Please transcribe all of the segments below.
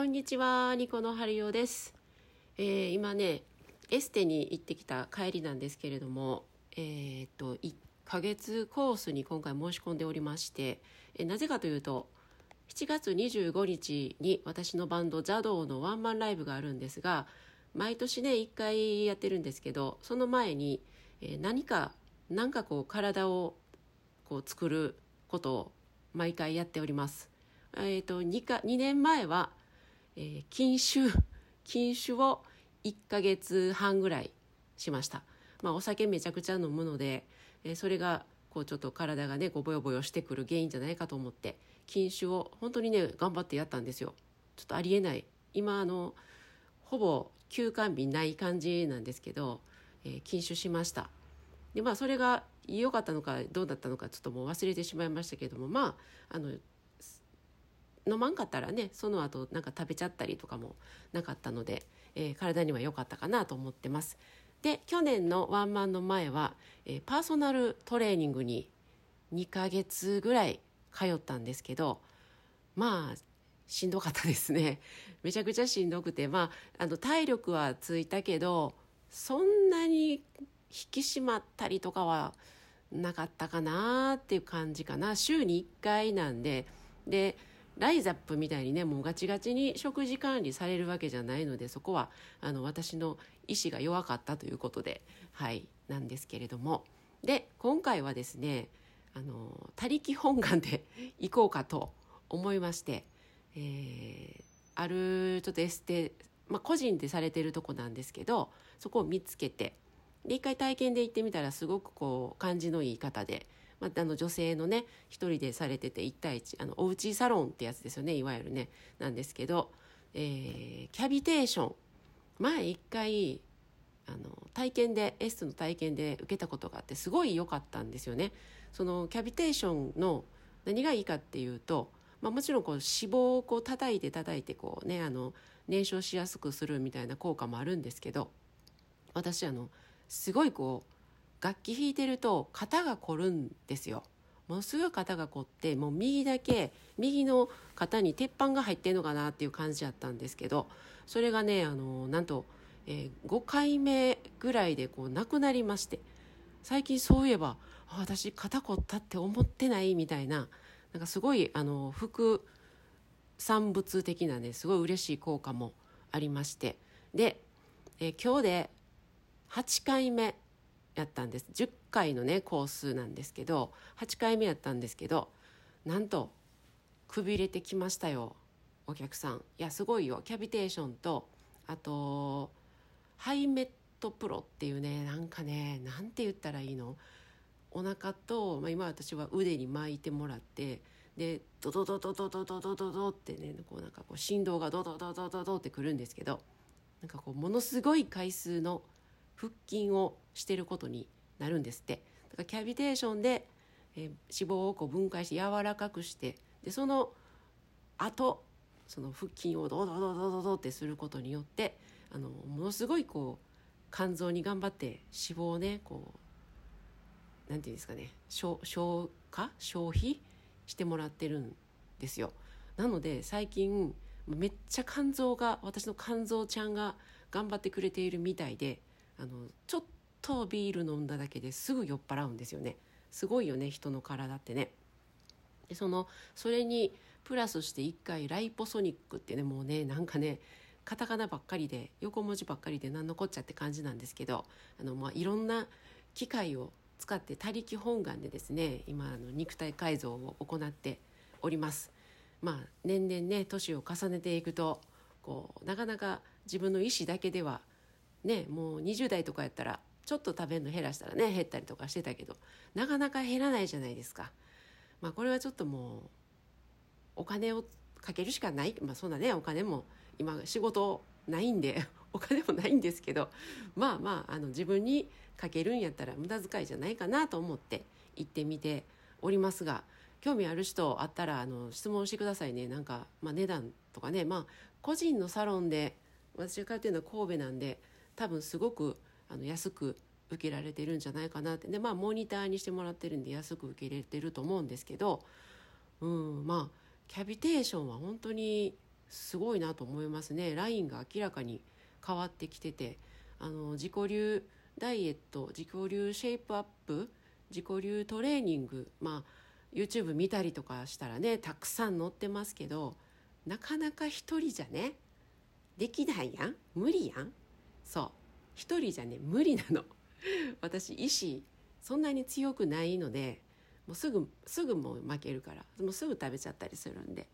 こんにちは、ニコの春代です。えー今ね、エステに行ってきた帰りなんですけれども、えーっと、1ヶ月コースに今回申し込んでおりまして、えーなぜかというと、7月25日に私のバンド邪道のワンマンライブがあるんですが、毎年ね、1回やってるんですけど、その前に、え何か、なんかこう体をこう作ることを毎回やっております。えー、と 2, か2年前は、えー禁酒 禁酒を1ヶ月半ぐらいしました、まあ、お酒めちゃくちゃ飲むので、えーそれがこうちょっと体がねこうボヨボヨしてくる原因じゃないかと思って禁酒を本当にね頑張ってやったんですよ。ちょっとありえない。今あのほぼ休館日ない感じなんですけど、えー禁酒しました。でまあそれが良かったのかどうだったのかちょっともう忘れてしまいましたけどもまああの飲まんかったらねその後なんか食べちゃったりとかもなかったので、えー体には良かったかなと思ってます。で去年のワンマンの前は、えーパーソナルトレーニングに2ヶ月ぐらい通ったんですけどまあしんどかったですね。めちゃくちゃしんどくてまああの体力はついたけどそんなに引き締まったりとかはなかったかなっていう感じかな。週に1回なんで。でライザップみたいにねもうガチガチに食事管理されるわけじゃないのでそこはあの私の意志が弱かったということではいなんですけれども。で今回はですねあの他力本願で行こうかと思いまして、えーあるちょっとエステ、まあ、個人でされてるとこなんですけどそこを見つけてで一回体験で行ってみたらすごくこう感じのいい方で、まあ、あの女性のね一人でされてて1対1あのおうちサロンってやつですよねいわゆるねなんですけど、えーキャビテーション前一回あの体験でエステの体験で受けたことがあってすごい良かったんですよね。そのキャビテーションの何がいいかっていうと、まあ、もちろんこう脂肪をこう叩いて叩いてこうねあの燃焼しやすくするみたいな効果もあるんですけど私あのすごいこう楽器弾いてると肩が凝るんですよ。ものすごい肩が凝ってもう右だけ右の肩に鉄板が入ってんのかなっていう感じだったんですけどそれがねあのなんと、えー5回目ぐらいでこうなくなりまして最近そういえば私肩凝ったって思ってないみたいななんかすごいあの副産物的なねすごい嬉しい効果もありましてで、えー今日で8回目やったんです。10回のねコースなんですけど8回目やったんですけどなんとくびれてきましたよお客さん。いやすごいよ。キャビテーションとあとハイメットプロっていうねなんかねなんて言ったらいいの？お腹と、まあ、今私は腕に巻いてもらってでドドドドドドドドドドってねこうなんかこう振動がドドドドドドってくるんですけどなんかこうものすごい回数の腹筋をしてることになるんですって。だからキャビテーションで、えー脂肪をこう分解して柔らかくしてでその後その腹筋をドドドドドドってすることによってあのものすごいこう肝臓に頑張って脂肪をねこうなんていうんですかね消消化？消費してもらってるんですよ。なので最近めっちゃ肝臓が私の肝臓ちゃんが頑張ってくれているみたいであのちょっとビール飲んだだけですぐ酔っ払うんですよねすごいよね人の体ってねでそのそれにプラスして1回ライポソニックってねもうねなんかねカタカナばっかりで横文字ばっかりで何のこっちゃって感じなんですけどあの、まあ、いろんな機械を使って他力本願でですね今あの肉体改造を行っております。まあ、年々ね年を重ねていくとこうなかなか自分の意思だけではねもう20代とかやったらちょっと食べるの減らしたらね減ったりとかしてたけどなかなか減らないじゃないですか。まあ、これはちょっともうお金をかけるしかない、まあ、そんなねお金も今仕事ないんで お金もないんですけどまあまああの自分にかけるんやったら無駄遣いじゃないかなと思って行ってみておりますが興味ある人あったらあの質問してくださいね。なんか、まあ、値段とかね。まあ個人のサロンで私が通ってるのは神戸なんで多分すごくあの安く受けられてるんじゃないかなって。でまあモニターにしてもらってるんで安く受け入れてると思うんですけどうんまあキャビテーションは本当にすごいなと思いますね。ラインが明らかに変わってきててあの自己流ダイエット自己流シェイプアップ自己流トレーニングまあ YouTube 見たりとかしたらねたくさん載ってますけどなかなか一人じゃねできないやん無理やん。そう。一人じゃね無理なの。私意志そんなに強くないのでもうすぐすぐもう負けるから。もうすぐ食べちゃったりするんで。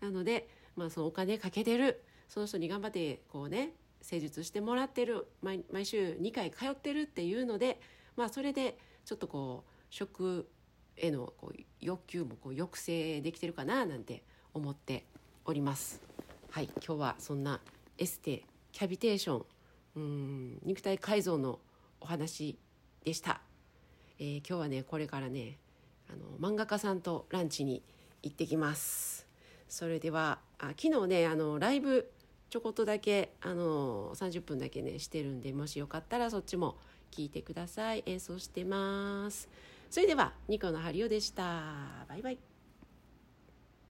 なので、まあ、そのお金かけてる。その人に頑張ってこうね施術してもらってる。毎毎週2回通ってるっていうので、まあ、それでちょっとこう食へのこう欲求もこう抑制できてるかななんて思っております。はい。今日はそんなエステキャビテーションうん。肉体改造のお話でした、えー、今日はねこれからねあの漫画家さんとランチに行ってきます。それではあ昨日ねあのライブちょこっとだけあの30分だけねしてるんでもしよかったらそっちも聞いてください。演奏してます。それではニコのハリオでした。バイバイ。